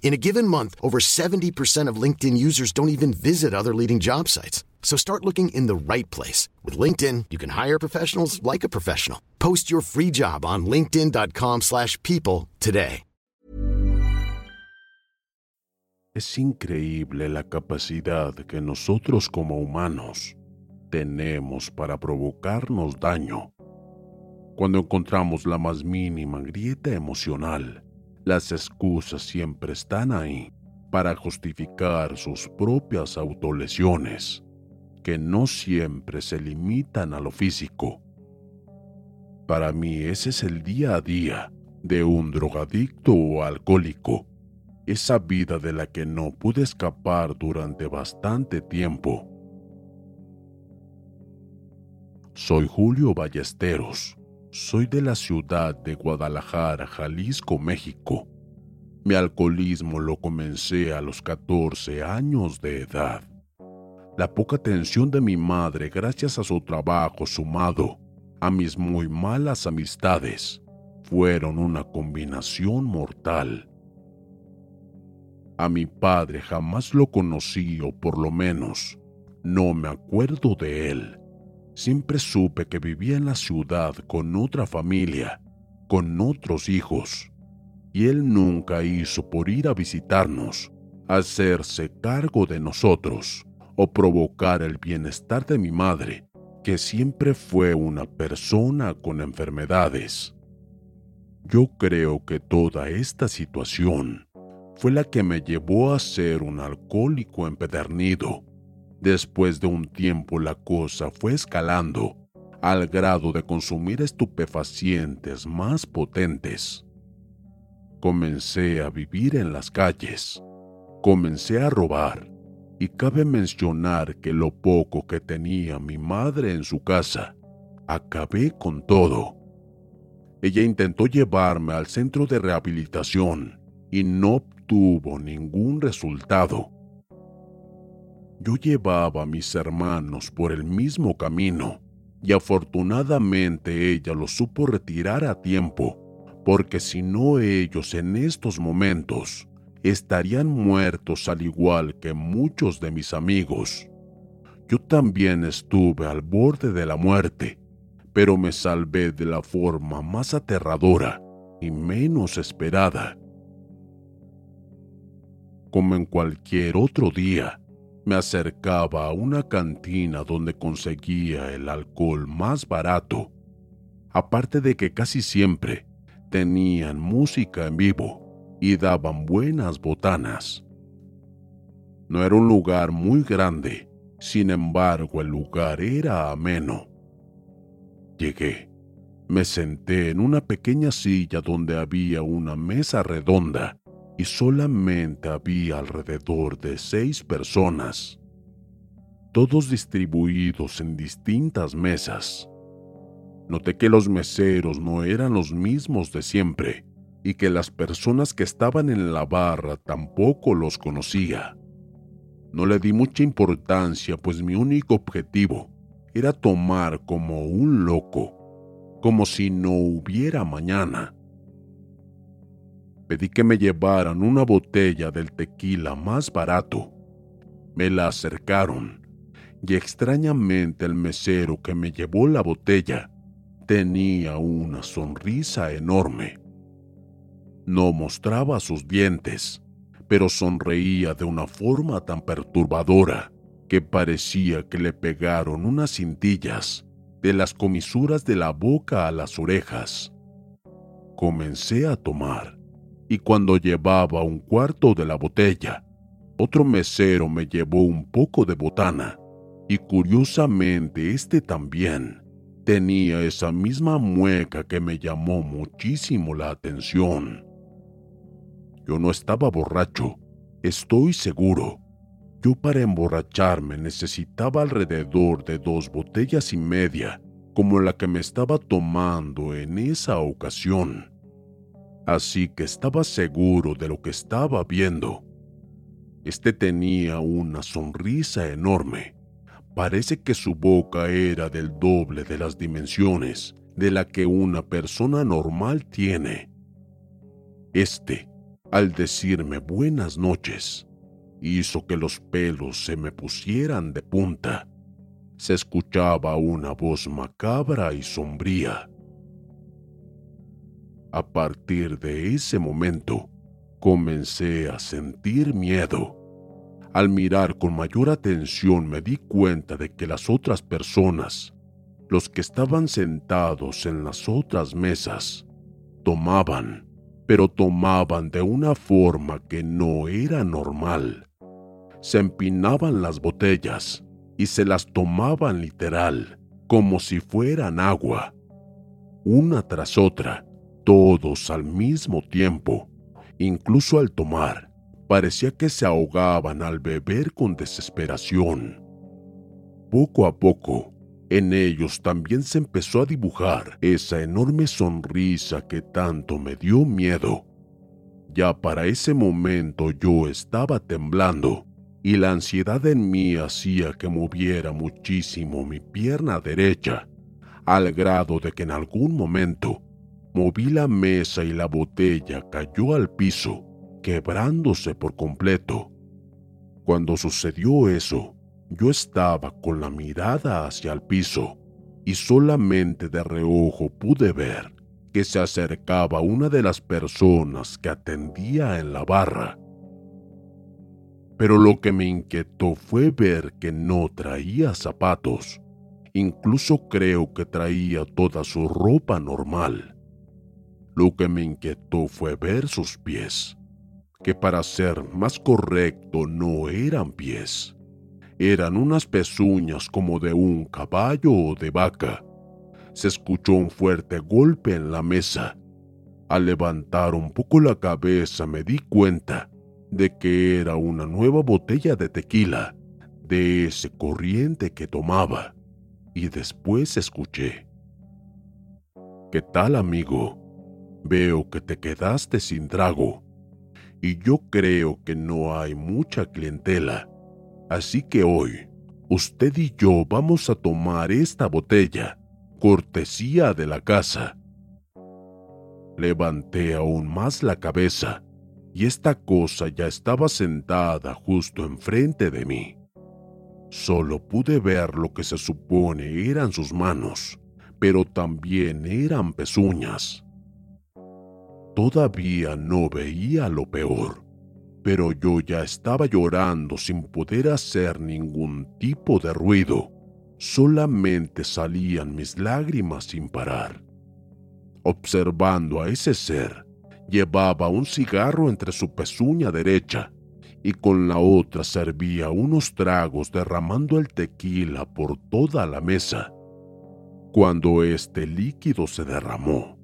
In a given month, over 70% of LinkedIn users don't even visit other leading job sites. So start looking in the right place. With LinkedIn, you can hire professionals like a professional. Post your free job on linkedin.com slash people today. Es increíble la capacidad que nosotros como humanos tenemos para provocarnos daño. Cuando encontramos la más mínima grieta emocional, las excusas siempre están ahí para justificar sus propias autolesiones, que no siempre se limitan a lo físico. Para mí ese es el día a día de un drogadicto o alcohólico, esa vida de la que no pude escapar durante bastante tiempo. Soy Julio Ballesteros soy de la ciudad de Guadalajara, Jalisco, México. Mi alcoholismo lo comencé a los 14 años de edad. La poca atención de mi madre gracias a su trabajo sumado a mis muy malas amistades fueron una combinación mortal. A mi padre jamás lo conocí o por lo menos no me acuerdo de él. Siempre supe que vivía en la ciudad con otra familia, con otros hijos, y él nunca hizo por ir a visitarnos, hacerse cargo de nosotros o provocar el bienestar de mi madre, que siempre fue una persona con enfermedades. Yo creo que toda esta situación fue la que me llevó a ser un alcohólico empedernido Después de un tiempo la cosa fue escalando al grado de consumir estupefacientes más potentes. Comencé a vivir en las calles, comencé a robar, y cabe mencionar que lo poco que tenía mi madre en su casa, acabé con todo. Ella intentó llevarme al centro de rehabilitación y no obtuvo ningún resultado yo llevaba a mis hermanos por el mismo camino y afortunadamente ella lo supo retirar a tiempo, porque si no ellos en estos momentos estarían muertos al igual que muchos de mis amigos. Yo también estuve al borde de la muerte, pero me salvé de la forma más aterradora y menos esperada. Como en cualquier otro día, me acercaba a una cantina donde conseguía el alcohol más barato, aparte de que casi siempre tenían música en vivo y daban buenas botanas. No era un lugar muy grande, sin embargo el lugar era ameno. Llegué, me senté en una pequeña silla donde había una mesa redonda y solamente había alrededor de seis personas, todos distribuidos en distintas mesas. Noté que los meseros no eran los mismos de siempre y que las personas que estaban en la barra tampoco los conocía. No le di mucha importancia, pues mi único objetivo era tomar como un loco, como si no hubiera mañana. Pedí que me llevaran una botella del tequila más barato. Me la acercaron y extrañamente el mesero que me llevó la botella tenía una sonrisa enorme. No mostraba sus dientes, pero sonreía de una forma tan perturbadora que parecía que le pegaron unas cintillas de las comisuras de la boca a las orejas. Comencé a tomar, y cuando llevaba un cuarto de la botella, otro mesero me llevó un poco de botana, y curiosamente este también tenía esa misma mueca que me llamó muchísimo la atención. Yo no estaba borracho, estoy seguro. Yo para emborracharme necesitaba alrededor de dos botellas y media, como la que me estaba tomando en esa ocasión. Así que estaba seguro de lo que estaba viendo. Este tenía una sonrisa enorme. Parece que su boca era del doble de las dimensiones de la que una persona normal tiene. Este al decirme buenas noches, hizo que los pelos se me pusieran de punta. Se escuchaba una voz macabra y sombría. A partir de ese momento, comencé a sentir miedo. Al mirar con mayor atención me di cuenta de que las otras personas, los que estaban sentados en las otras mesas, tomaban pero tomaban de una forma que no era normal. Se empinaban las botellas y se las tomaban literal, como si fueran agua, una tras otra, todos al mismo tiempo. Incluso al tomar, parecía que se ahogaban al beber con desesperación. Poco a poco, en ellos también se empezó a dibujar esa enorme sonrisa que tanto me dio miedo. Ya para ese momento yo estaba temblando y la ansiedad en mí hacía que moviera muchísimo mi pierna derecha, al grado de que en algún momento moví la mesa y la botella cayó al piso, quebrándose por completo. Cuando sucedió eso, yo estaba con la mirada hacia el piso y solamente de reojo pude ver que se acercaba una de las personas que atendía en la barra. Pero lo que me inquietó fue ver que no traía zapatos. Incluso creo que traía toda su ropa normal. Lo que me inquietó fue ver sus pies, que para ser más correcto no eran pies eran unas pezuñas como de un caballo o de vaca. Se escuchó un fuerte golpe en la mesa. Al levantar un poco la cabeza me di cuenta de que era una nueva botella de tequila, de ese corriente que tomaba, y después escuché. ¿Qué tal amigo? Veo que te quedaste sin trago, y yo creo que no hay mucha clientela Así que hoy, usted y yo vamos a tomar esta botella, cortesía de la casa. Levanté aún más la cabeza y esta cosa ya estaba sentada justo enfrente de mí. Solo pude ver lo que se supone eran sus manos, pero también eran pezuñas. Todavía no veía lo peor pero yo ya estaba llorando sin poder hacer ningún tipo de ruido. Solamente salían mis lágrimas sin parar. Observando a ese ser, llevaba un cigarro entre su pezuña derecha y con la otra servía unos tragos derramando el tequila por toda la mesa. Cuando este líquido se derramó,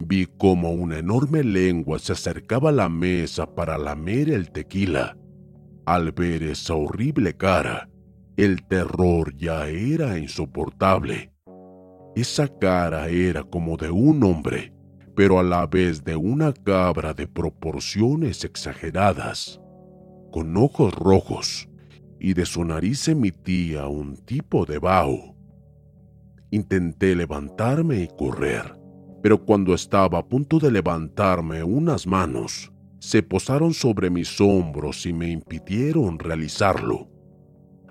Vi como una enorme lengua se acercaba a la mesa para lamer el tequila. Al ver esa horrible cara, el terror ya era insoportable. Esa cara era como de un hombre, pero a la vez de una cabra de proporciones exageradas, con ojos rojos y de su nariz emitía un tipo de vaho. Intenté levantarme y correr, pero cuando estaba a punto de levantarme unas manos se posaron sobre mis hombros y me impidieron realizarlo.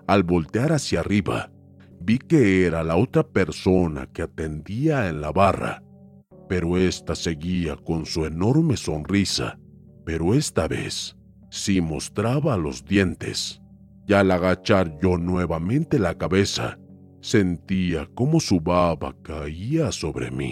Al voltear hacia arriba, vi que era la otra persona que atendía en la barra, pero ésta seguía con su enorme sonrisa, pero esta vez sí mostraba los dientes. Y al agachar yo nuevamente la cabeza, sentía como su baba caía sobre mí.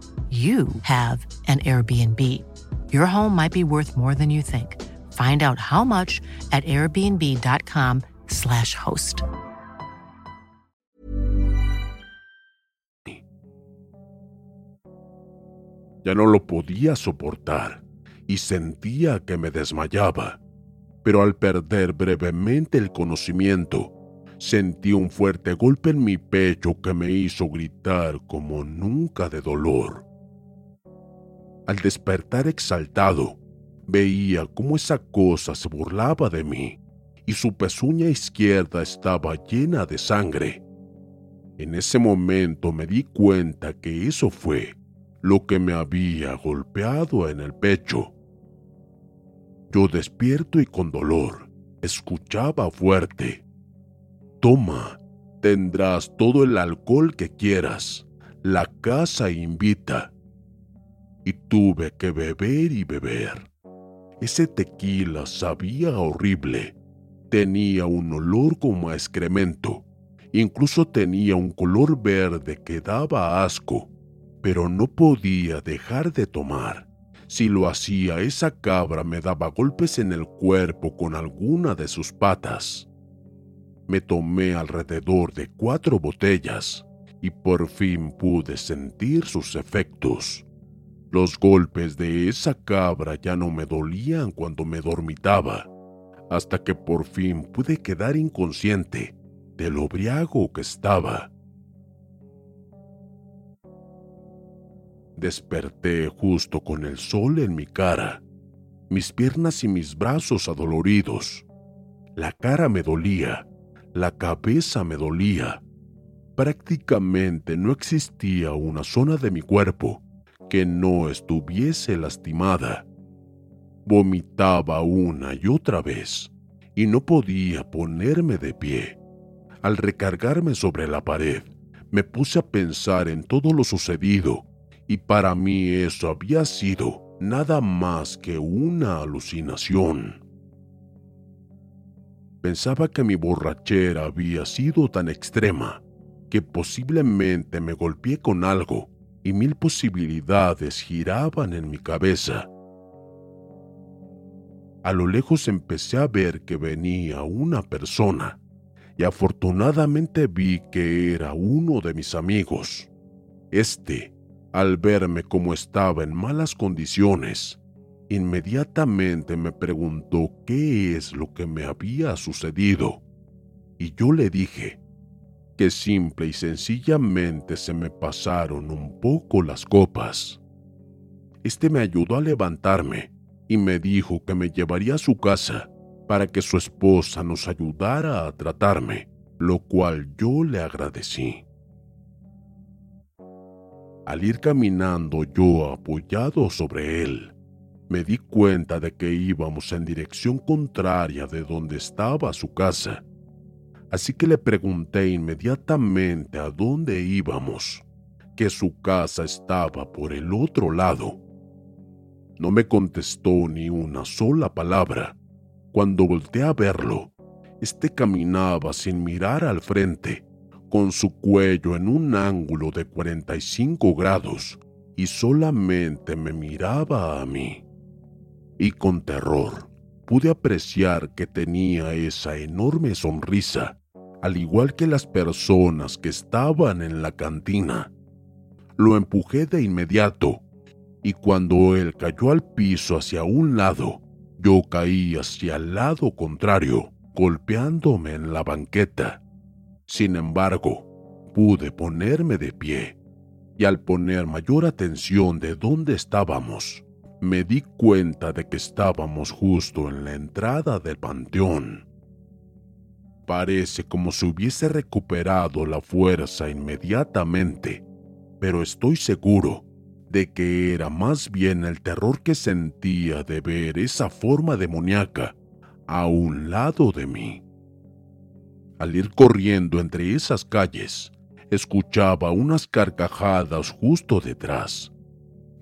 you have an Airbnb. Your home might be worth more than you think. Find out how much at airbnb.com/slash host. Ya no lo podía soportar y sentía que me desmayaba. Pero al perder brevemente el conocimiento, sentí un fuerte golpe en mi pecho que me hizo gritar como nunca de dolor. Al despertar exaltado, veía cómo esa cosa se burlaba de mí y su pezuña izquierda estaba llena de sangre. En ese momento me di cuenta que eso fue lo que me había golpeado en el pecho. Yo despierto y con dolor escuchaba fuerte. Toma, tendrás todo el alcohol que quieras. La casa invita y tuve que beber y beber. Ese tequila sabía horrible. Tenía un olor como a excremento. Incluso tenía un color verde que daba asco. Pero no podía dejar de tomar. Si lo hacía, esa cabra me daba golpes en el cuerpo con alguna de sus patas. Me tomé alrededor de cuatro botellas y por fin pude sentir sus efectos. Los golpes de esa cabra ya no me dolían cuando me dormitaba, hasta que por fin pude quedar inconsciente de lo briago que estaba. Desperté justo con el sol en mi cara, mis piernas y mis brazos adoloridos. La cara me dolía, la cabeza me dolía. Prácticamente no existía una zona de mi cuerpo que no estuviese lastimada. Vomitaba una y otra vez y no podía ponerme de pie. Al recargarme sobre la pared, me puse a pensar en todo lo sucedido y para mí eso había sido nada más que una alucinación. Pensaba que mi borrachera había sido tan extrema que posiblemente me golpeé con algo y mil posibilidades giraban en mi cabeza. A lo lejos empecé a ver que venía una persona y afortunadamente vi que era uno de mis amigos. Este, al verme como estaba en malas condiciones, inmediatamente me preguntó qué es lo que me había sucedido. Y yo le dije que simple y sencillamente se me pasaron un poco las copas. Este me ayudó a levantarme y me dijo que me llevaría a su casa para que su esposa nos ayudara a tratarme, lo cual yo le agradecí. Al ir caminando yo apoyado sobre él, Me di cuenta de que íbamos en dirección contraria de donde estaba su casa, así que le pregunté inmediatamente a dónde íbamos, que su casa estaba por el otro lado. No me contestó ni una sola palabra. Cuando volteé a verlo, este caminaba sin mirar al frente, con su cuello en un ángulo de 45 grados, y solamente me miraba a mí. Y con terror pude apreciar que tenía esa enorme sonrisa, al igual que las personas que estaban en la cantina. Lo empujé de inmediato, y cuando él cayó al piso hacia un lado, yo caí hacia el lado contrario, golpeándome en la banqueta. Sin embargo, pude ponerme de pie y al poner mayor atención de dónde estábamos, me di cuenta de que estábamos justo en la entrada del panteón. Parece como si hubiese recuperado la fuerza inmediatamente, pero estoy seguro de que era más bien el terror que sentía de ver esa forma demoníaca a un lado de mí. Al ir corriendo entre esas calles, escuchaba unas carcajadas justo detrás.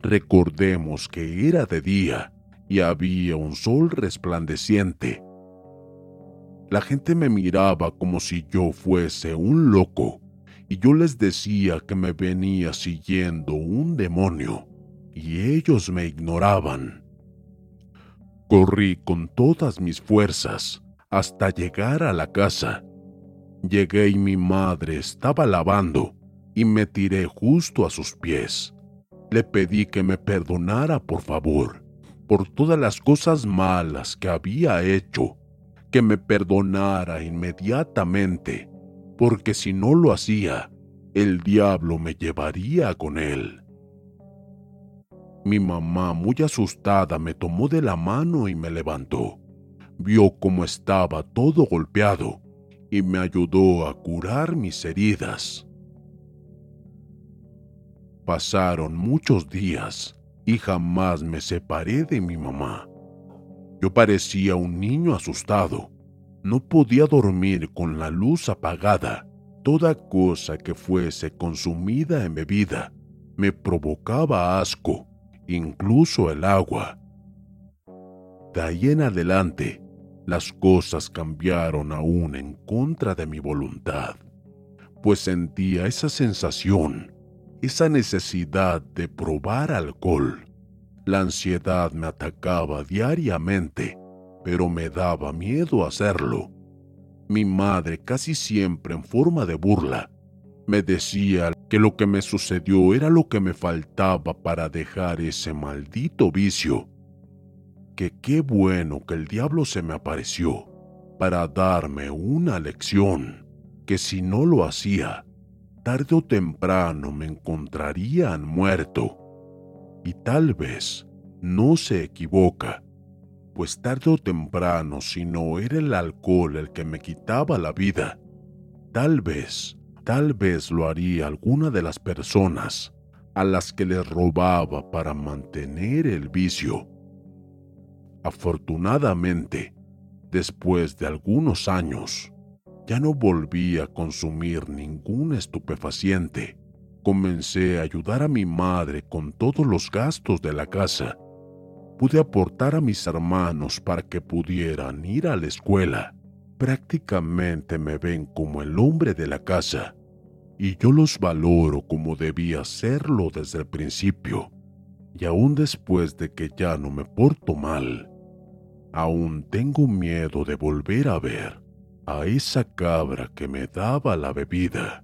Recordemos que era de día y había un sol resplandeciente. La gente me miraba como si yo fuese un loco y yo les decía que me venía siguiendo un demonio y ellos me ignoraban. Corrí con todas mis fuerzas hasta llegar a la casa Llegué y mi madre estaba lavando y me tiré justo a sus pies. Le pedí que me perdonara, por favor, por todas las cosas malas que había hecho, que me perdonara inmediatamente, porque si no lo hacía, el diablo me llevaría con él. Mi mamá, muy asustada, me tomó de la mano y me levantó. Vio cómo estaba todo golpeado y me ayudó a curar mis heridas. Pasaron muchos días y jamás me separé de mi mamá. Yo parecía un niño asustado. No podía dormir con la luz apagada. Toda cosa que fuese consumida en bebida me provocaba asco, incluso el agua. De ahí en adelante, las cosas cambiaron aún en contra de mi voluntad, pues sentía esa sensación, esa necesidad de probar alcohol. La ansiedad me atacaba diariamente, pero me daba miedo hacerlo. Mi madre, casi siempre en forma de burla, me decía que lo que me sucedió era lo que me faltaba para dejar ese maldito vicio que qué bueno que el diablo se me apareció para darme una lección, que si no lo hacía, tarde o temprano me encontrarían muerto. Y tal vez no se equivoca, pues tarde o temprano si no era el alcohol el que me quitaba la vida, tal vez, tal vez lo haría alguna de las personas a las que les robaba para mantener el vicio. Afortunadamente, después de algunos años, ya no volví a consumir ningún estupefaciente. Comencé a ayudar a mi madre con todos los gastos de la casa. Pude aportar a mis hermanos para que pudieran ir a la escuela. Prácticamente me ven como el hombre de la casa y yo los valoro como debía serlo desde el principio. Y aún después de que ya no me porto mal, Aún tengo miedo de volver a ver a esa cabra que me daba la bebida.